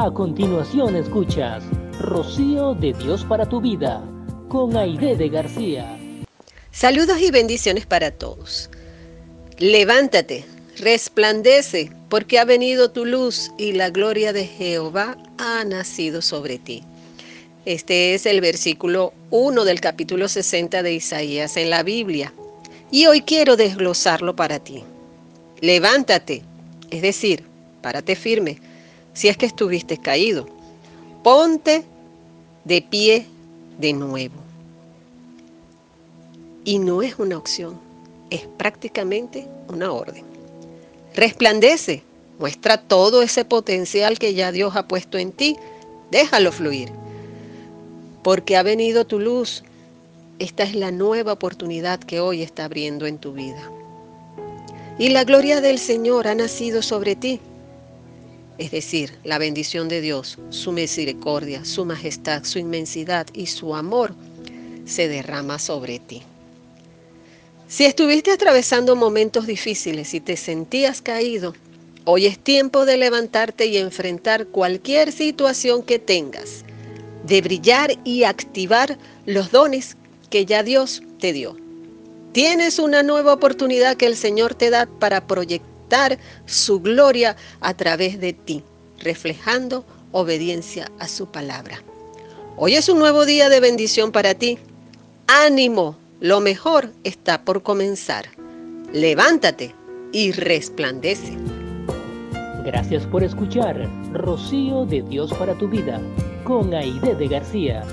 A continuación escuchas Rocío de Dios para tu vida con Aide de García. Saludos y bendiciones para todos. Levántate, resplandece, porque ha venido tu luz y la gloria de Jehová ha nacido sobre ti. Este es el versículo 1 del capítulo 60 de Isaías en la Biblia. Y hoy quiero desglosarlo para ti. Levántate, es decir, párate firme, si es que estuviste caído. Ponte de pie de nuevo. Y no es una opción, es prácticamente una orden. Resplandece, muestra todo ese potencial que ya Dios ha puesto en ti, déjalo fluir. Porque ha venido tu luz. Esta es la nueva oportunidad que hoy está abriendo en tu vida. Y la gloria del Señor ha nacido sobre ti es decir, la bendición de Dios, su misericordia, su majestad, su inmensidad y su amor se derrama sobre ti. Si estuviste atravesando momentos difíciles y te sentías caído, hoy es tiempo de levantarte y enfrentar cualquier situación que tengas, de brillar y activar los dones que ya Dios te dio. Tienes una nueva oportunidad que el Señor te da para proyectar su gloria a través de ti, reflejando obediencia a su palabra. Hoy es un nuevo día de bendición para ti. Ánimo, lo mejor está por comenzar. Levántate y resplandece. Gracias por escuchar Rocío de Dios para tu vida con Aide de García.